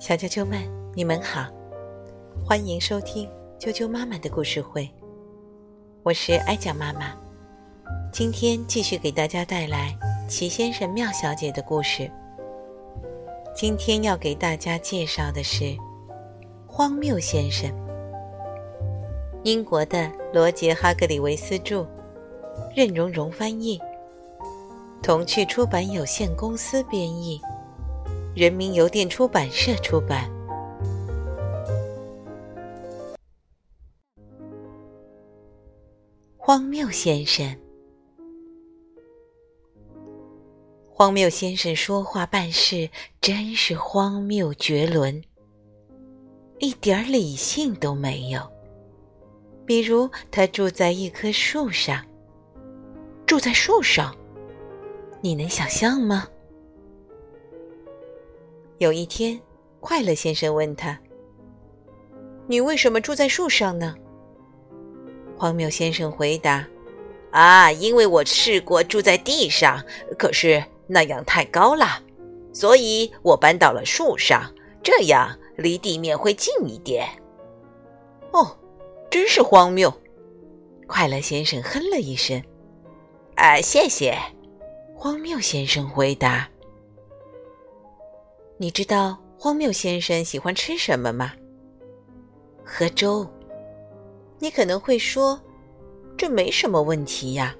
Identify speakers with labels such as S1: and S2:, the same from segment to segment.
S1: 小啾啾们，你们好，欢迎收听啾啾妈妈的故事会。我是艾讲妈妈，今天继续给大家带来齐先生、妙小姐的故事。今天要给大家介绍的是《荒谬先生》，英国的罗杰·哈格里维斯著，任荣荣翻译，童趣出版有限公司编译。人民邮电出版社出版。荒谬先生，荒谬先生说话办事真是荒谬绝伦，一点理性都没有。比如，他住在一棵树上，住在树上，你能想象吗？有一天，快乐先生问他：“你为什么住在树上呢？”荒谬先生回答：“
S2: 啊，因为我试过住在地上，可是那样太高了，所以我搬到了树上，这样离地面会近一点。”
S1: 哦，真是荒谬！快乐先生哼了一声。
S2: “啊，谢谢。”
S1: 荒谬先生回答。你知道荒谬先生喜欢吃什么吗？喝粥。你可能会说，这没什么问题呀。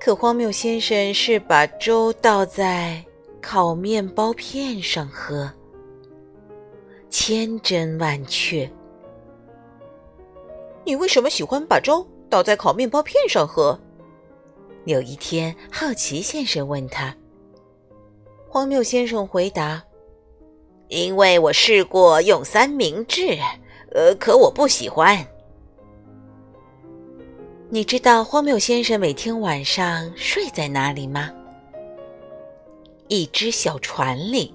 S1: 可荒谬先生是把粥倒在烤面包片上喝，千真万确。你为什么喜欢把粥倒在烤面包片上喝？有一天，好奇先生问他。荒谬先生回答：“
S2: 因为我试过用三明治，呃，可我不喜欢。
S1: 你知道荒谬先生每天晚上睡在哪里吗？一只小船里。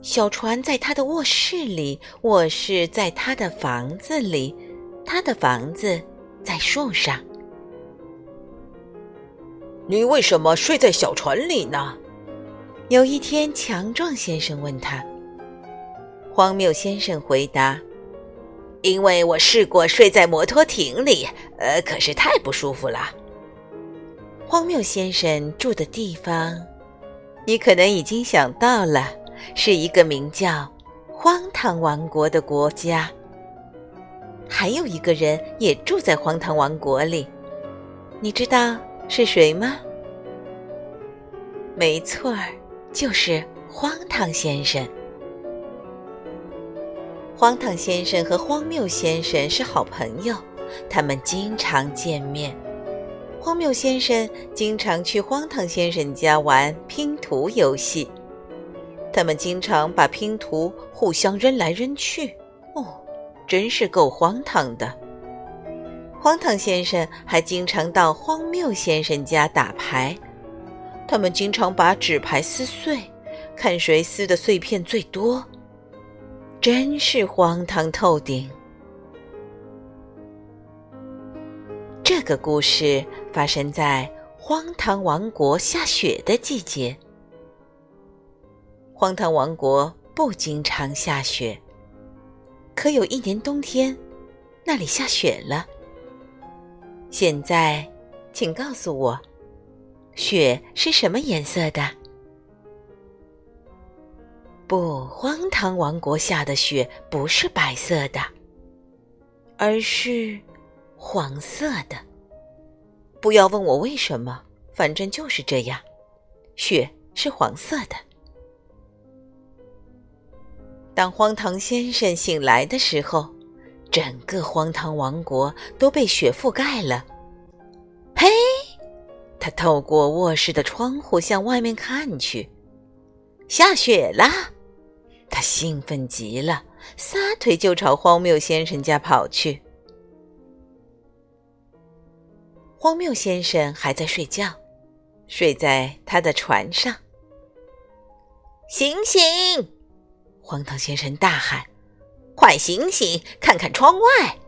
S1: 小船在他的卧室里，卧室在他的房子里，他的房子在树上。
S2: 你为什么睡在小船里呢？”
S1: 有一天，强壮先生问他：“荒谬先生回答，
S2: 因为我试过睡在摩托艇里，呃，可是太不舒服了。”
S1: 荒谬先生住的地方，你可能已经想到了，是一个名叫“荒唐王国”的国家。还有一个人也住在荒唐王国里，你知道是谁吗？没错儿。就是荒唐先生。荒唐先生和荒谬先生是好朋友，他们经常见面。荒谬先生经常去荒唐先生家玩拼图游戏，他们经常把拼图互相扔来扔去。哦，真是够荒唐的。荒唐先生还经常到荒谬先生家打牌。他们经常把纸牌撕碎，看谁撕的碎片最多。真是荒唐透顶！这个故事发生在荒唐王国下雪的季节。荒唐王国不经常下雪，可有一年冬天，那里下雪了。现在，请告诉我。雪是什么颜色的？不，荒唐王国下的雪不是白色的，而是黄色的。不要问我为什么，反正就是这样，雪是黄色的。当荒唐先生醒来的时候，整个荒唐王国都被雪覆盖了。他透过卧室的窗户向外面看去，下雪了。他兴奋极了，撒腿就朝荒谬先生家跑去。荒谬先生还在睡觉，睡在他的船上。
S2: 醒醒！
S1: 荒唐先生大喊：“
S2: 快醒醒，看看窗外，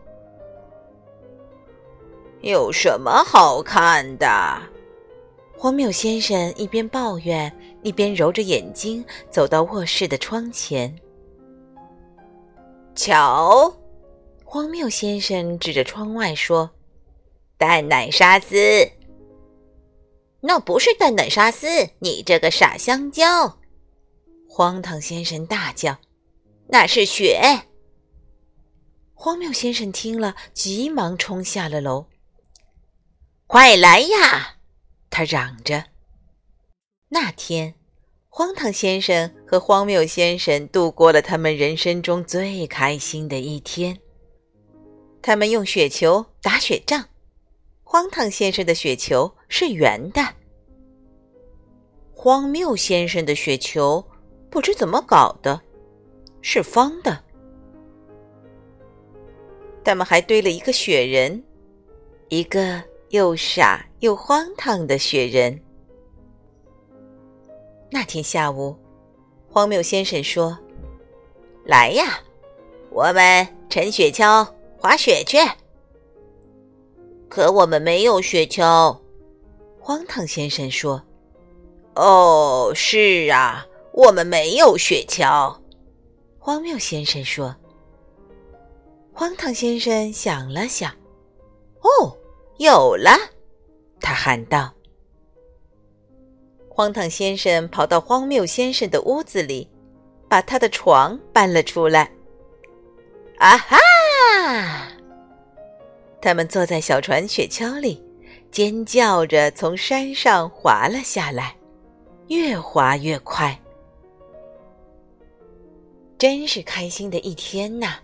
S2: 有什么好看的？”
S1: 荒谬先生一边抱怨，一边揉着眼睛走到卧室的窗前。
S2: 瞧，
S1: 荒谬先生指着窗外说：“
S2: 蛋奶沙司，那不是蛋奶沙司，你这个傻香蕉！”
S1: 荒唐先生大叫：“
S2: 那是雪！”
S1: 荒谬先生听了，急忙冲下了楼。
S2: “快来呀！”
S1: 他嚷着。那天，荒唐先生和荒谬先生度过了他们人生中最开心的一天。他们用雪球打雪仗，荒唐先生的雪球是圆的，荒谬先生的雪球不知怎么搞的，是方的。他们还堆了一个雪人，一个。又傻又荒唐的雪人。那天下午，荒谬先生说：“
S2: 来呀，我们乘雪橇滑雪去。”可我们没有雪橇。
S1: 荒唐先生说：“
S2: 哦，是啊，我们没有雪橇。”
S1: 荒谬先生说。荒唐先生想了想：“哦。”有了，他喊道。荒唐先生跑到荒谬先生的屋子里，把他的床搬了出来。
S2: 啊哈！
S1: 他们坐在小船雪橇里，尖叫着从山上滑了下来，越滑越快。真是开心的一天呐！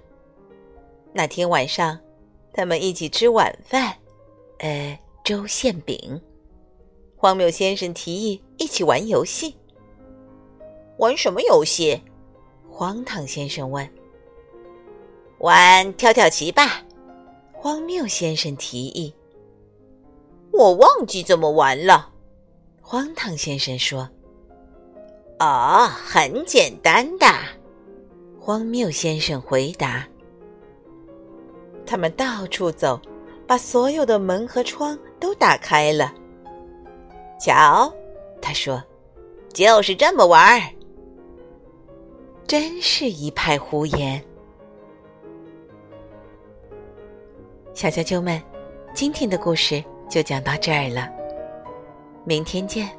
S1: 那天晚上，他们一起吃晚饭。呃，粥馅饼。荒谬先生提议一起玩游戏。
S2: 玩什么游戏？
S1: 荒唐先生问。
S2: 玩跳跳棋吧。
S1: 荒谬先生提议。
S2: 我忘记怎么玩了。
S1: 荒唐先生说。
S2: 哦，很简单的。
S1: 荒谬先生回答。他们到处走。把所有的门和窗都打开了。
S2: 瞧，
S1: 他说：“
S2: 就是这么玩儿。”
S1: 真是一派胡言。小啾啾们，今天的故事就讲到这儿了，明天见。